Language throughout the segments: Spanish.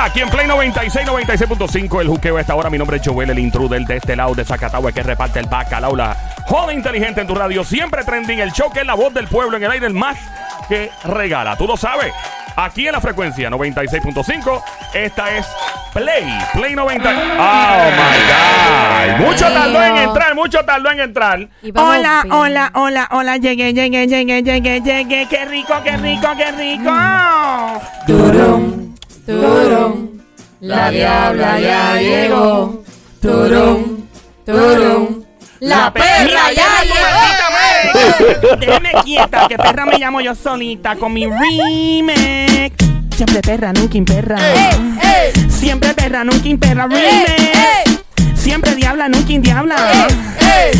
Aquí en Play 96, 96.5, el juqueo a esta hora. Mi nombre es Joel, el intruder de este lado de Zacatau, el que reparte el bacalao, la joda inteligente en tu radio. Siempre trending, el show que es la voz del pueblo en el aire, el más que regala. Tú lo sabes. Aquí en la frecuencia 96.5, esta es Play, Play 90. Oh my God. Mucho tardó en entrar, mucho tardó en entrar. Hola, bien. hola, hola, hola, llegué, llegué, llegué, llegué, llegué, qué rico, qué rico, qué rico. Turum, turum, la diabla ya llegó. Turum, turum, la perra ya llegó. Déjeme quieta, que perra me llamo yo solita con mi remix. Siempre perra, nunca imperra. Siempre perra, nunca imperra. Remix. Siempre diabla, nunca indiabla.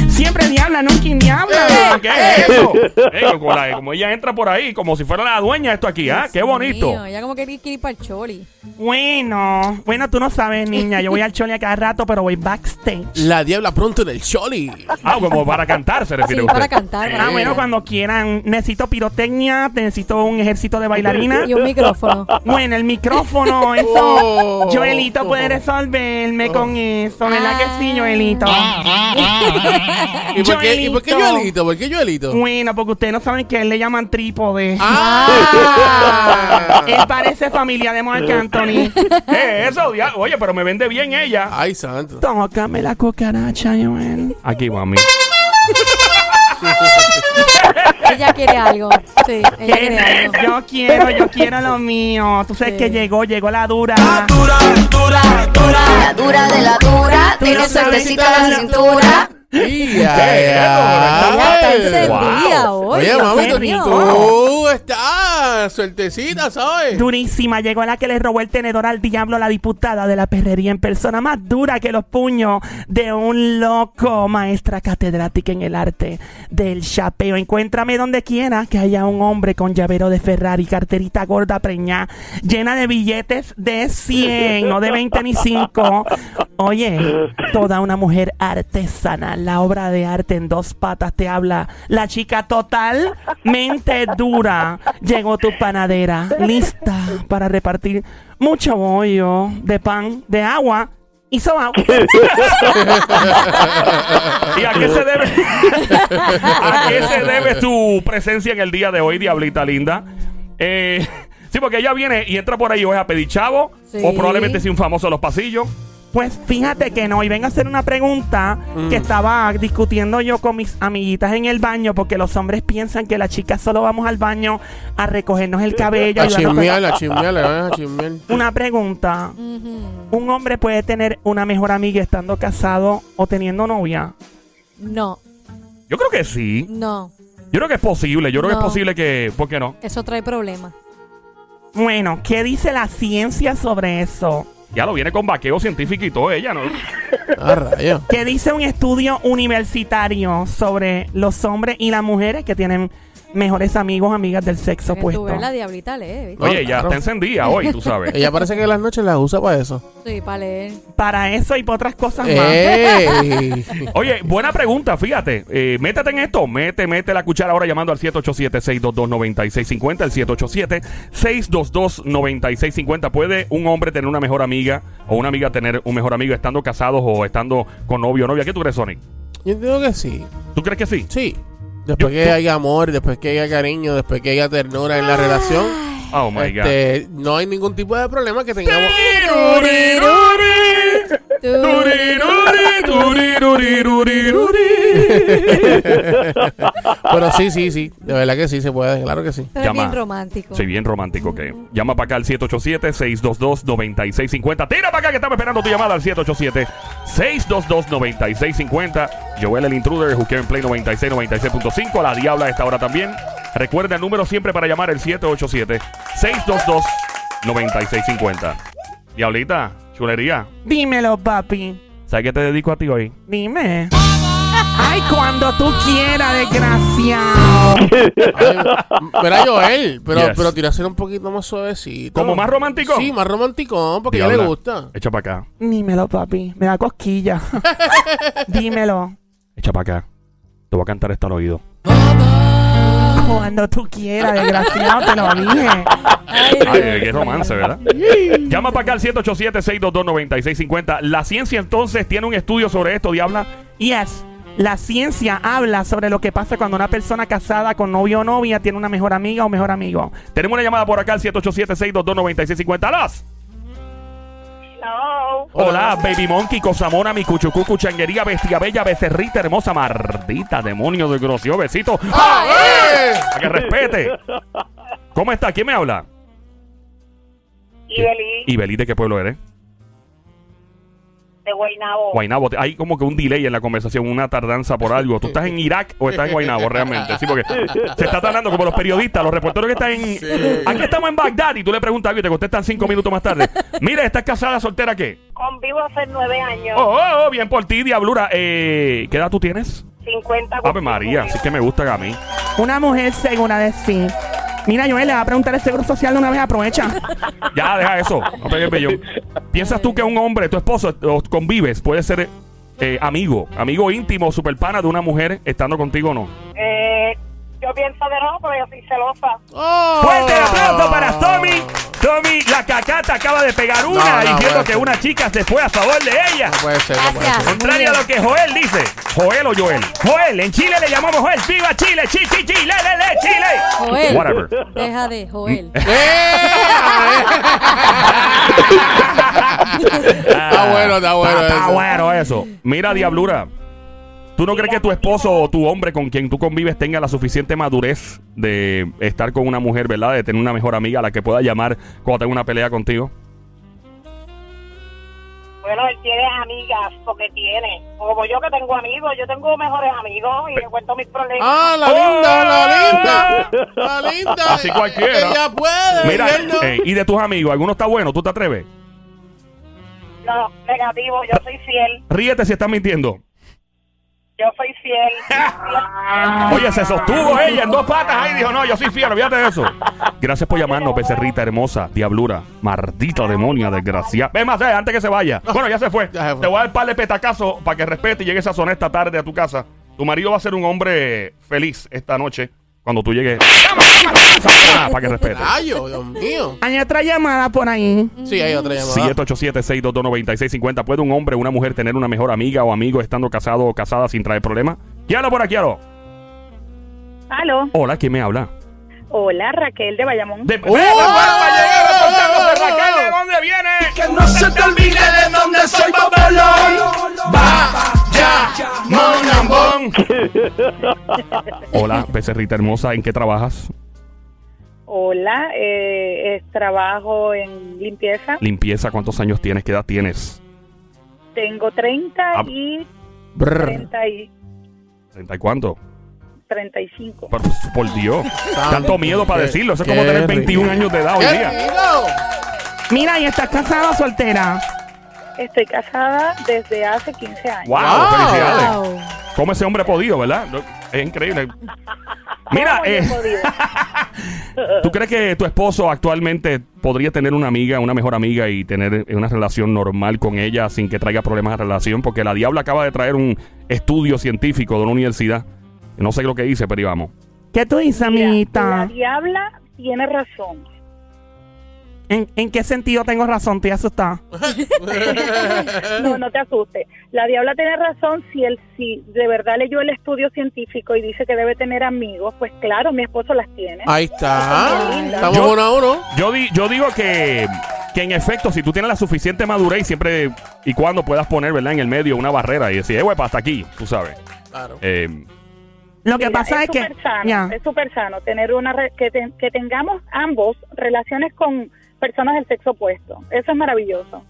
Siempre diabla, nunca indiabla. ¿Qué es eso? Ey, como, la- como ella entra por ahí, como si fuera la dueña de esto aquí, ¿ah? Qué bonito. Mío, ya como que quiere ir para el choli. Bueno, bueno, tú no sabes, niña. Yo voy al chole a cada rato, pero voy backstage. La diabla pronto en el Choli. Ah, como para cantar se refiere Sí, usted. para cantar. Ah, bueno, cuando quieran. Necesito pirotecnia, necesito un ejército de bailarina. Y un micrófono. Bueno, el micrófono, eso. Oh. Joelito puede resolverme con eso, ¿verdad que sí, Joelito? ¿Y por qué, ¿y por qué Joelito. ¿Por qué Joelito? Bueno, porque ustedes no saben que a él le llaman trípode. ¡Ah! Él parece familia de Marc Anthony. ¿Qué es eso? Oye, pero me vende bien ella. ¡Ay, santo! Tócame la cucaracha, Joel. Aquí, mami. Ella quiere algo. Sí, ella quiere algo. Yo quiero, yo quiero lo mío. Tú sabes Sí. que llegó, llegó la dura. La dura de la sabes suertecita la cintura. ¡Y ¿Qué? Ella está ay! encendida hoy. Oye, mami, tú. Estás suertecita, ¿sabes? Durísima, llegó la que le robó el tenedor al diablo la diputada de la perrería en persona, más dura que los puños de un loco, maestra catedrática en el arte del chapeo. Encuéntrame donde quiera que haya un hombre con llavero de Ferrari, carterita gorda preñada, llena de billetes de 100, no de 20 ni 5. Oye, toda una mujer artesana, la obra de arte en dos patas te habla. La chica totalmente dura. Llegó tu panadera, lista para repartir mucho bollo de pan, de agua y sobao. ¿Y a qué se debe? ¿A qué se debe tu presencia en el día de hoy, diablita linda? Eh, sí, porque ella viene y entra por ahí o es a pedir chavo, Sí. o probablemente sea un famoso en los pasillos. Pues fíjate que no, y vengo a hacer una pregunta que estaba discutiendo yo con mis amiguitas en el baño, porque los hombres piensan que las chicas solo vamos al baño a recogernos el cabello. A chismear, a chismear, a chismear. Una pregunta. ¿Un hombre puede tener una mejor amiga estando casado o teniendo novia? No, Yo creo que sí. no. Yo creo que es posible. Yo creo que es posible que. ¿Por qué no? Eso trae problemas. Bueno, ¿qué dice la ciencia sobre eso? Ya lo viene con vaqueo científico y todo ella, ¿no? ¡Ah, rayo! ¿Qué dice un estudio universitario sobre los hombres y las mujeres que tienen mejores amigos amigas del sexo Que tú opuesto? ves la diablita lee, ¿viste? Oye, ya claro. está encendida hoy, tú sabes. Ella parece que las noches las usa para eso. Sí, para leer. Para eso y para otras cosas. ¡Ey! Oye, buena pregunta, fíjate. Eh, métete en esto. Mete, mete la cuchara ahora llamando al 787-622-9650. El 787-622-9650. ¿Puede un hombre tener una mejor amiga o una amiga tener un mejor amigo estando casados o estando con novio o novia? ¿Qué tú crees, Sonic? Yo digo que sí. ¿Tú crees que sí? Sí. Después Yo- que tú- haya amor, después que haya cariño, después que haya ternura en la relación, Oh my God. este, no hay ningún tipo de problema que tengamos. Pero sí, sí, sí. De verdad que sí se puede, claro que sí. Pero es bien romántico. Soy bien romántico, que Llama para acá al 787-622-9650. Tira para acá que estamos esperando tu llamada al 787-622-9650. Joel el intruder, Juqueo en Play 96, 96.5. La Diabla a esta hora también. Recuerda el número siempre para llamar el 787-622-9650. Diablita, chulería. Dímelo, papi. ¿Sabes qué te dedico a ti hoy? Dime. Ay, cuando tú quieras, desgraciado. Ay, Mira, Joel, pero, Yes. pero tiráselo un poquito más suavecito. ¿Como más romántico? Sí, más romántico, porque a ella Diabla, le gusta. Echa para acá. Dímelo, papi. Me da cosquilla. Dímelo. Echa para acá. Te voy a cantar esto al oído. Cuando tú quieras, desgraciado, te lo dije. Ay, Ay, qué romance, ¿verdad? Llama para acá al 787-622-9650. La ciencia entonces tiene un estudio sobre esto, Diabla. Yes. La ciencia habla sobre lo que pasa cuando una persona casada con novio o novia tiene una mejor amiga o mejor amigo. Tenemos una llamada por acá al 787-622-9650. ¡Alas! Hola, Baby Monkey, Cosamona, mi cuchucucu, changuería, bestia bella, becerrita, hermosa, mardita, demonio de grosio, besito. ¡Ah, eh! Para que respete. ¿Cómo está? ¿Quién me habla? Y Beli Ibelí, ¿de qué pueblo eres? De Guaynabo. Guaynabo, hay como que un delay en la conversación, una tardanza por algo. ¿Tú estás en Irak o estás en Guaynabo realmente? Sí, porque se está tardando como los periodistas, los reporteros que están en... Aquí estamos en Bagdad y tú le preguntas algo y te contestan cinco minutos más tarde. Mira, ¿estás casada, soltera qué? Convivo hace nueve años. Oh, oh, oh, bien por ti, diablura. Eh, ¿Qué edad tú tienes? 50 Ave María, así que me gusta a mí. Una mujer segura de sí. Mira, Joel, le va a preguntar el seguro social de una vez, aprovecha. Ya, deja eso. No pegues bellón. ¿Piensas tú que un hombre, tu esposo, o convives, puede ser eh, amigo, amigo íntimo, super pana de una mujer estando contigo o no? Eh, yo pienso de no, pero yo soy celosa. ¡Oh! Fuerte el aplauso para Tommy. Tommy, la cacata acaba de pegar una No, no diciendo que una chica se fue a favor de ella. No puede ser, no puede Gracias. ser. Contrario a lo que Joel dice. Joel o Joel. Joel, en Chile le llamamos Joel. ¡Viva Chile! ¡Chi, chi, chi! ¡Le, le, le! ¡Chile! Joel. Whatever. Deja de, Joel. Está bueno, está bueno. Está, está bueno eso. Mira, Diablura. ¿Tú no crees que tu esposo o tu hombre con quien tú convives tenga la suficiente madurez de estar con una mujer, ¿verdad? De tener una mejor amiga a la que pueda llamar cuando tenga una pelea contigo? Bueno, él tiene amigas, porque tiene. Como yo que tengo amigos, yo tengo mejores amigos y le cuento mis problemas. Ah, la linda, la linda. La linda. Así cualquiera. Ella puede. Mira, y él no. eh, y de tus amigos, ¿alguno está bueno? ¿Tú te atreves? No, negativo, yo soy fiel. Ríete si estás mintiendo. Yo soy fiel. Oye, se sostuvo ella en dos patas ahí y dijo, no, yo soy fiel, olvídate de eso. Gracias por llamarnos, becerrita hermosa, diablura, maldita demonia, desgraciada. Ven más, eh, antes que se vaya. Bueno, ya se fue. Ya se fue. Te voy a dar par de petacazos para que respete y llegues a zona esta tarde a tu casa. Tu marido va a ser un hombre feliz esta noche cuando tú llegues. Para que respete. Rayo, Dios mío. Hay otra llamada por ahí. Sí, hay otra llamada. 787-622-9650. ¿Puede un hombre o una mujer tener una mejor amiga o amigo estando casado o casada sin traer problemas? Quiero por aquí, aló. Aló. Hola, ¿quién me habla? Hola, Raquel de Bayamón. De, ¡Oh! ¡Ve, va, va, va, ¡Oh! Raquel, ¿de dónde viene? Que no se te olvide de dónde soy Bobolón. Vaya, monambón. Hola, becerrita hermosa, ¿en qué trabajas? Hola, eh, es- trabajo en limpieza. Limpieza, ¿cuántos años tienes? ¿Qué edad tienes? Tengo 30 Ah. y Brr. 30 y ¿30 y cuánto? 35. Por, por Dios. Tanto miedo para Qué- decirlo. Eso es como qué tener 21 rico. años de edad hoy ¡Qué día. Mira, ¿y estás casada o soltera? Estoy casada desde hace 15 años. ¡Wow! Wow. ¡Felicidades! Wow. ¿Cómo ese hombre ha podido, verdad? Es increíble. Mira, ¿Cómo yo he eh, podido? ¿tú crees que tu esposo actualmente podría tener una amiga, una mejor amiga y tener una relación normal con ella sin que traiga problemas a la relación? Porque la Diabla acaba de traer un estudio científico de una universidad. No sé lo que dice, pero íbamos. ¿Qué tú dices, Mira, amiguita? La diabla tiene razón. ¿En, en qué sentido tengo razón? Estoy asustada. No, no te asustes. La diabla tiene razón si él si de verdad leyó el estudio científico y dice que debe tener amigos, pues claro, mi esposo las tiene. Ahí está. Estamos Yo- uno a uno. Yo, di- yo digo que, que en efecto, si tú tienes la suficiente madurez y siempre y cuando puedas poner, ¿verdad? En el medio una barrera y decir, eh, güey, hasta aquí, tú sabes. Claro. Eh, Lo que Mira, pasa es, que... súper sano, es súper sano tener una re- que, te- que tengamos ambos relaciones con personas del sexo opuesto. Eso es maravilloso.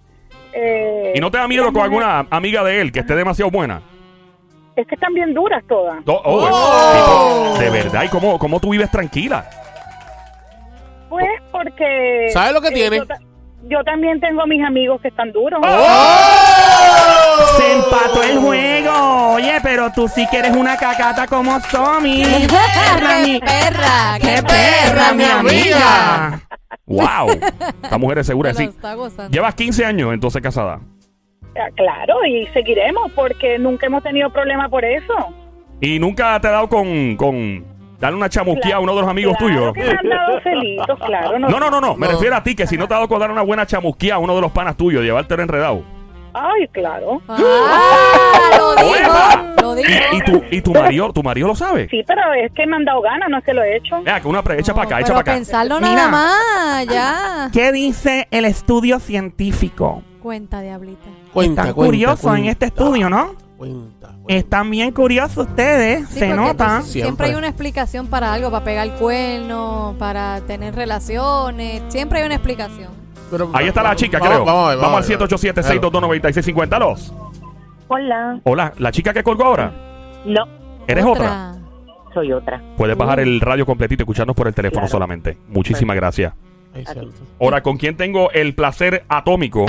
Eh, ¿Y no te da miedo con alguna amiga de él que esté demasiado buena? Es que están bien duras todas. Oh, oh, Oh. tipo, de verdad, ¿y cómo, cómo tú vives tranquila? Pues porque... ¿Sabe lo que eh, tiene? Yo, ta- yo también tengo mis amigos que están duros. Se empató el juego. Oye, pero tú sí que eres una cacata como Somi. Perra, mi- ¡Qué perra! ¡Qué perra, mi amiga! ¡Wow! Esta mujer es segura, Se sí. Llevas 15 años entonces casada. Ah, Claro, y seguiremos porque nunca hemos tenido problema por eso. Y nunca te ha dado con, con darle una chamusquía a uno de los amigos claro tuyos. que me han dado celitos, claro. No, no, no, no. Me No. refiero a ti, que si no te ha dado con dar una buena chamusquía a uno de los panas tuyos, llevártelo enredado. Ay, claro. Ah, lo dijo. Lo dijo. ¿Y, y tu, y tu marido, tu marido lo sabe? Sí, pero es que me han dado ganas, no es que lo he hecho. Vea, que una pre- echa para acá, echa para acá. pensarlo Mira. nada más, ya. ¿Qué dice el estudio científico? Cuenta, diablita. Cuenta, Están cuenta, curiosos en este estudio, ¿no? Cuenta. Están bien curiosos ustedes, Sí, se porque nota. Siempre. Siempre. hay una explicación para algo, para pegar cuerno, para tener relaciones. Siempre hay una explicación. Pero- Ahí está la chica, vamos, creo. Vamos, a ver, Vamos al a ver. 787-622-9650. Los. Hola. Hola, la chica que colgó ahora. No, ¿Eres otra? soy otra. Puedes bajar el radio completito y escucharnos por el teléfono Claro. solamente. Muchísimas gracias. Ahora, ¿con quién tengo el placer atómico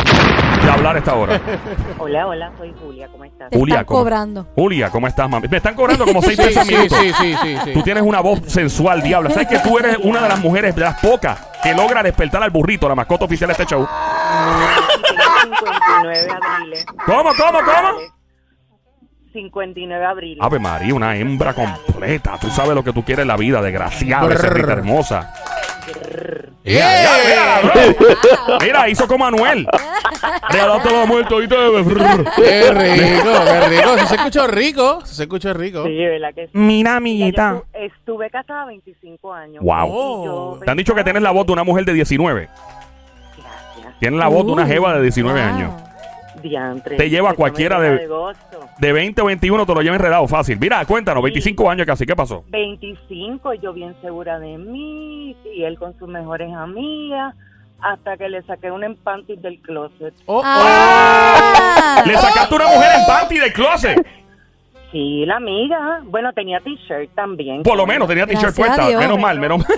de hablar a esta hora? Hola, hola, soy Julia, ¿cómo estás? Te Julia, están ¿cómo? cobrando. Julia, ¿cómo estás, mami? Me están cobrando como seis pesos al sí, minuto. sí, sí, sí, sí. Tú tienes una voz sensual, diablo. ¿Sabes que tú eres una de las mujeres, de las pocas, que logra despertar al burrito, la mascota oficial de este show? 59 abriles. ¿Cómo, cómo, cómo? 59 abriles. Ave María, una hembra completa. Tú sabes lo que tú quieres en la vida, desgraciada, esa Brr. rita hermosa. ¡Eh! Mira, bro. Mira, hizo como Anuel. Regalaste la muerte, ¿oíste? ¡Qué rico, qué rico! Se escuchó rico, se escuchó rico. Sí, ¿verdad que sí? Mira, Yo amiguita. estu- estuve casada 25 años. Wow. Y yo Te han dicho que tienes la voz de una mujer de 19. Gracias. Tienes la voz de una Uh, jeva de 19 wow. años. Diantre. Te lleva me cualquiera de-. De 20 o 21 te lo lleva enredado fácil. Mira, cuéntanos, 25 años casi, ¿qué pasó? 25, yo bien segura de mí, y él con sus mejores amigas, hasta que le saqué un empantis del closet. Oh, Ah. Le sacaste una mujer en panty del closet. Sí, la amiga. Bueno, tenía t-shirt también. Por lo menos tenía t-shirt a puesta. Menos mal, menos mal.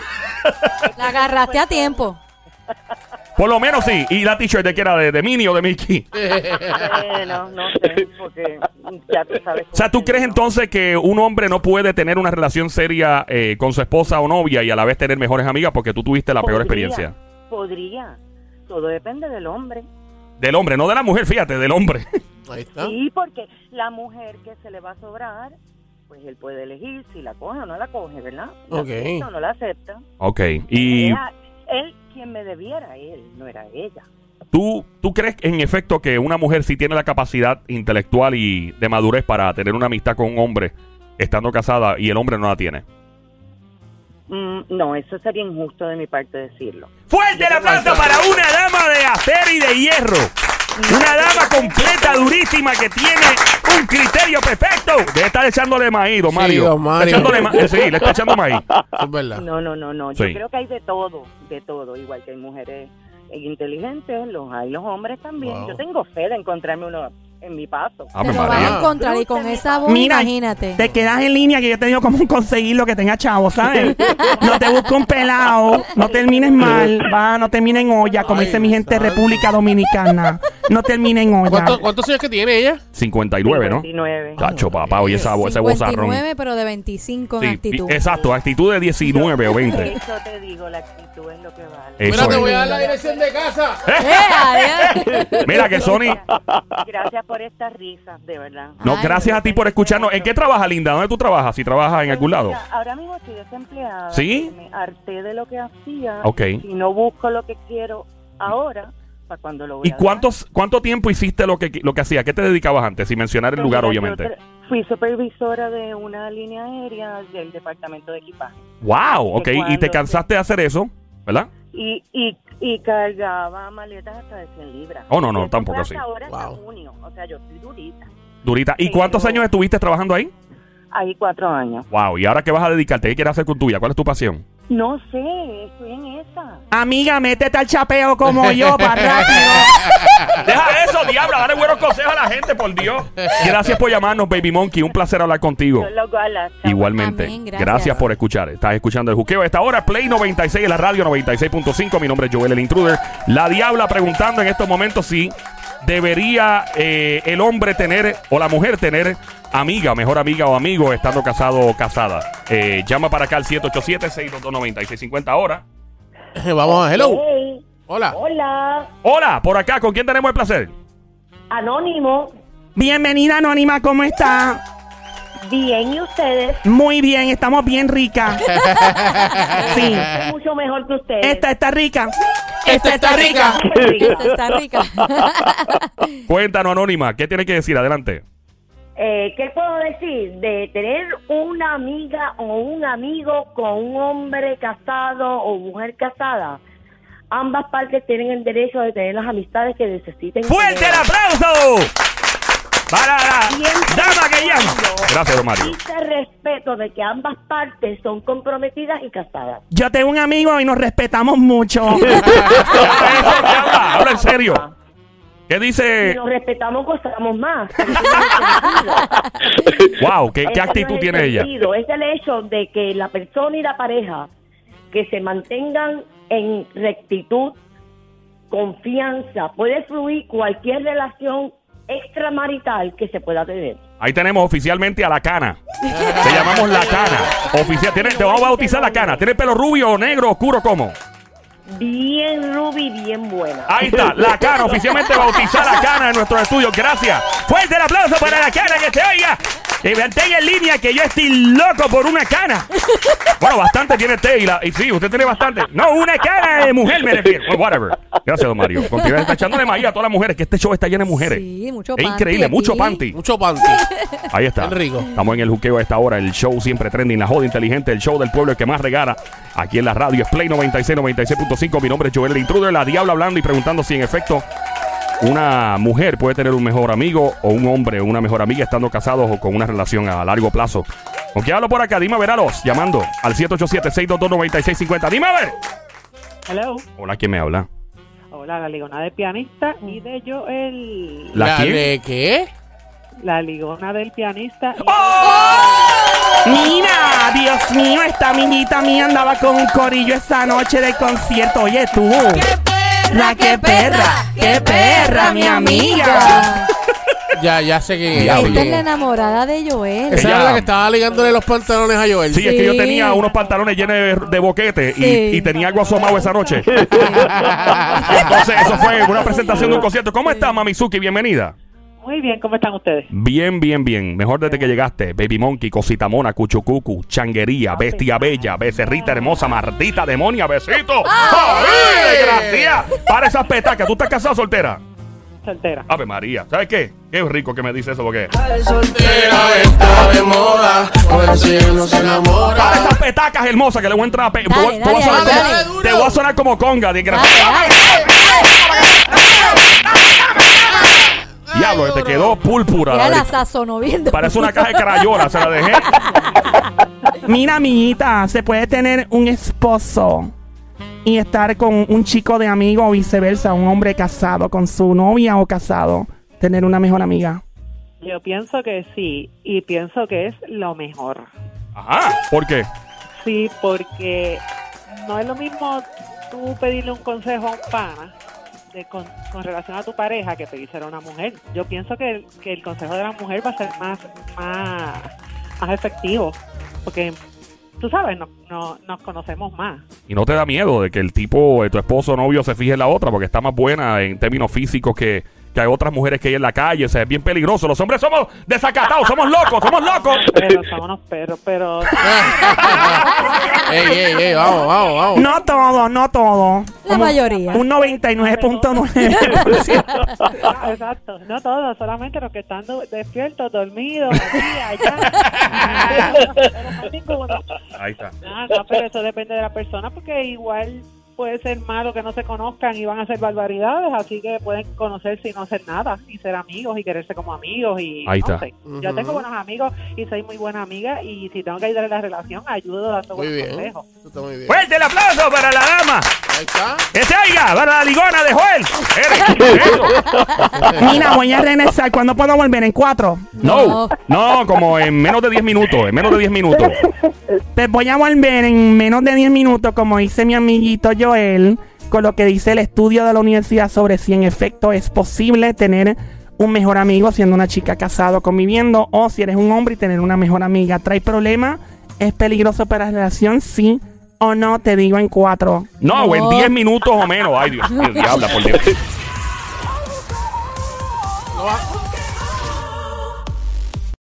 La agarraste a tiempo. Por lo menos sí. ¿Y la t-shirt de que era? ¿De, de Minnie o de Mickey? Bueno, no sé, porque ya tú sabes. O sea, ¿tú crees entonces que un hombre no puede tener una relación seria eh, con su esposa o novia y a la vez tener mejores amigas porque tú tuviste la peor experiencia? Podría. Todo depende del hombre. Del hombre, no de la mujer, fíjate, del hombre. Ahí está. Sí, porque la mujer que se le va a sobrar, pues él puede elegir si la coge o no la coge, ¿verdad? La Ok. acepta o no la acepta. ok, y él quien me debiera, él, no era ella. ¿tú, tú crees en efecto que una mujer sí tiene la capacidad intelectual y de madurez para tener una amistad con un hombre estando casada y el hombre no la tiene? Mm, no, eso sería injusto de mi parte decirlo. Fuerte el aplauso para una dama de acero y de hierro. Una dama completa, durísima, que tiene un criterio perfecto. Debe estar echándole maíz, don Sí, Mario. don Mario. Echándole ma- sí, le está echando maíz. Es verdad. No, no, no, no. Yo Sí. creo que hay de todo, de todo. Igual que hay mujeres inteligentes, los hay los hombres también. Wow. Yo tengo fe de encontrarme uno en mi paso. Ave Te lo van a encontrar y con esa voz, Mira, imagínate. te quedas en línea que yo te digo cómo conseguirlo que tenga chavo, ¿sabes? No te busques un pelado, no termines mal, va, no termines en olla, como Ay, dice mi gente de. República Dominicana. No termine en olla. ¿Cuántos, ¿Cuántos años que tiene ella? 59, ¿no? 29. Chacho, papá, oye esa, ese vozarrón. 59, pero de 25 en Sí, actitud. exacto, actitud de 19 o 20. Eso te digo, la actitud es lo que vale. Eso Mira, te es. voy a dar la dirección de casa. ¡Eh, adiós! Mira que Sony. Gracias por estas risas, de verdad. No, Ay, gracias a ti por escucharnos. ¿En qué trabajas, Linda? ¿Dónde tú trabajas? Si trabajas en algún lado. Mira, ahora mismo estoy desempleada. ¿Sí? Me harté de lo que hacía. Ok. Y no busco lo que quiero ahora, para cuando lo voy ¿Y a cuántos, cuánto tiempo hiciste lo que, lo que hacía? ¿Qué te dedicabas antes? Sin mencionar el Pues lugar, mira, yo obviamente. Fui supervisora de una línea aérea del departamento de equipaje. Wow, ok. Que Y te cuando- cansaste de hacer eso, ¿verdad? Y, y, y cargaba maletas hasta de 100 libras. Oh, no, no, tampoco así. ahora hasta Wow. junio. O sea, yo estoy durita. Durita. ¿Y Pero- cuántos años estuviste trabajando ahí? Ahí cuatro años. Wow. ¿Y ahora qué vas a dedicarte? ¿Qué quieres hacer con tuya? ¿Cuál es tu pasión? No sé, estoy en esa. Amiga, métete al chapeo como yo, para rápido. Deja eso, diablo. Dale buenos consejos a la gente, por Dios. Gracias por llamarnos, Baby Monkey. Un placer hablar contigo. Igualmente. Amén, gracias. gracias. por escuchar. Estás escuchando el juqueo. Esta hora, Play 96 en la radio 96.5. Mi nombre es Joel el Intruder. La Diabla preguntando en estos momentos si debería eh, el hombre tener o la mujer tener amiga, mejor amiga o amigo estando casado o casada. Eh, llama para acá al 787-622-9650 ahora. Vamos a hello. Hey, Hola. hola, Hola, por acá, ¿con quién tenemos el placer? anónimo. Bienvenida, Anónima, ¿cómo está? Bien, ¿y ustedes? Muy bien, estamos bien ricas. Sí. Estoy mucho mejor que ustedes. Esta está rica. Esta está rica. Esta está rica. Cuéntanos, Anónima, ¿qué tienes que decir? Adelante. Eh, ¿Qué puedo decir? De tener una amiga o un amigo con un hombre casado o mujer casada. Ambas partes tienen el derecho de tener las amistades que necesiten. ¡Fuerte el aplauso! Para la dama que llama. Gracias, don Mario. respeto de que ambas partes son comprometidas y casadas. Yo tengo un amigo y nos respetamos mucho. Habla en serio. ¿Qué Si dice? nos respetamos, gozamos más. Wow, ¿qué, qué no actitud el tiene ella? Es el hecho de que la persona y la pareja que se mantengan en rectitud, confianza, puede fluir cualquier relación extramarital que se pueda tener. Ahí tenemos oficialmente a la cana. Te llamamos la cana. Oficial. ¿Tiene- te vamos a bautizar la cana. ¿Tiene pelo rubio, negro, oscuro, cómo? Bien Ruby, bien buena. Ahí está, la cana, oficialmente bautizada la cana en nuestro estudio. Gracias. Fuerte el aplauso para la cana que se oiga. Y mantenga en línea que yo estoy loco por una cana. Bueno, bastante tiene usted y, la, y sí, usted tiene bastante. No, una cana de mujer me refiero. Well, whatever. Gracias, don Mario. Continúa está echándole maíz a todas las mujeres, que este show está lleno de mujeres. Sí, mucho es panty increíble, aquí. mucho panty. Mucho panty. Ahí está. Bien rico. Estamos en el juqueo a esta hora. El show siempre trending. La joda inteligente. El show del pueblo el que más regala. Aquí en la radio. Es Play 96, 96.5. Mi nombre es Joel el Intruder. La Diabla hablando y preguntando si en efecto una mujer puede tener un mejor amigo o un hombre o una mejor amiga estando casados o con una relación a largo plazo. ¿Con quién hablo por acá? Dime a ver a los. Llamando al 787-622-9650. Dime a ver. Hello. Hola, ¿quién me habla? Hola, la ligona del pianista y de Joel. ¿La quién? de qué? La ligona del pianista. y- Mira, Dios mío, esta amiguita mía andaba con un corillo esa noche del concierto. Oye, tú. La que perra, qué perra, mi amiga. Ya, ya sé que. Diablo. Esta es la enamorada de Joel. Esa Ella- era la que estaba ligándole los pantalones a Joel. Sí, es que yo tenía unos pantalones llenos de, de boquete y, Sí. y tenía algo asomado esa noche. Entonces, eso fue una presentación de un concierto. ¿Cómo estás, Mamizuki? Bienvenida. Muy bien, ¿cómo están ustedes? Bien, bien, bien. Mejor desde que llegaste. Baby Monkey, Cosita Mona, Cuchucucu, Changuería, Bestia Bella, Becerrita Hermosa, Mardita Demonia, Besito. ¡Ay, desgracia! Para esas petacas. ¿Tú estás casada soltera? Soltera. Ave María. ¿Sabes qué? Qué rico que me dice eso porque... Soltera está de moda. A ver si no se enamora. Para esas petacas hermosas que le voy a entrar a... Pe Dale, te voy- te voy a dale, sonar dale, como- dale. te voy a sonar como conga, Dale, desgracia. dale. Diablo, te quedó púrpura. Ya la la de- sazonó bien. Parece una caja de crayola, se la dejé. Mira, amiguita, se puede tener un esposo y estar con un chico de amigo o viceversa, un hombre casado con su novia o casado, tener una mejor amiga. Yo pienso que sí, y pienso que es lo mejor. Ajá, ¿por qué? Sí, porque no es lo mismo tú pedirle un consejo a un pana de con, relación a tu pareja que pedírselo a una mujer. Yo pienso que el, que el consejo de la mujer va a ser más, más, más efectivo, porque tú sabes, no, no, nos conocemos más. Y no te da miedo de que el tipo, eh, tu esposo o novio, se fije en la otra porque está más buena en términos físicos que, que hay otras mujeres que hay en la calle. O sea, es bien peligroso. Los hombres somos desacatados, somos locos, somos locos. Pero son unos perros, pero ey, ey, ey, vamos, vamos, vamos. No todo, no todo. La mayoría. Un 99.9%. Ah, Exacto, no todos, solamente los que están despiertos, dormidos, aquí, allá. Pero no ninguno. Ahí está. Ah, no, pero eso depende de la persona porque igual puede ser malo que no se conozcan y van a hacer barbaridades, así que pueden conocerse y no hacer nada, y ser amigos y quererse como amigos y Ahí no está. sé. Yo tengo buenos amigos y soy muy buena amiga y si tengo que ayudar en la relación, ayudo dando Muy buenos bien. consejos. Eso está muy bien. Fuerte el aplauso para la dama. Ahí está. Que se oiga, para la ligona de Joel. Mira, voy a regresar. ¿Cuándo puedo volver? ¿En cuatro? No, no, como en menos de 10 minutos, en menos de 10 minutos. Pues voy a volver en menos de 10 minutos, como dice mi amiguito Joel, con lo que dice el estudio de la universidad sobre si en efecto es posible tener un mejor amigo siendo una chica casado conviviendo o si eres un hombre y tener una mejor amiga. ¿Trae problemas? ¿Es peligroso para la relación? Sí o no, te digo en cuatro. No, o en No. 10 minutos o menos. Ay, Dios mío, diabla, por Dios. No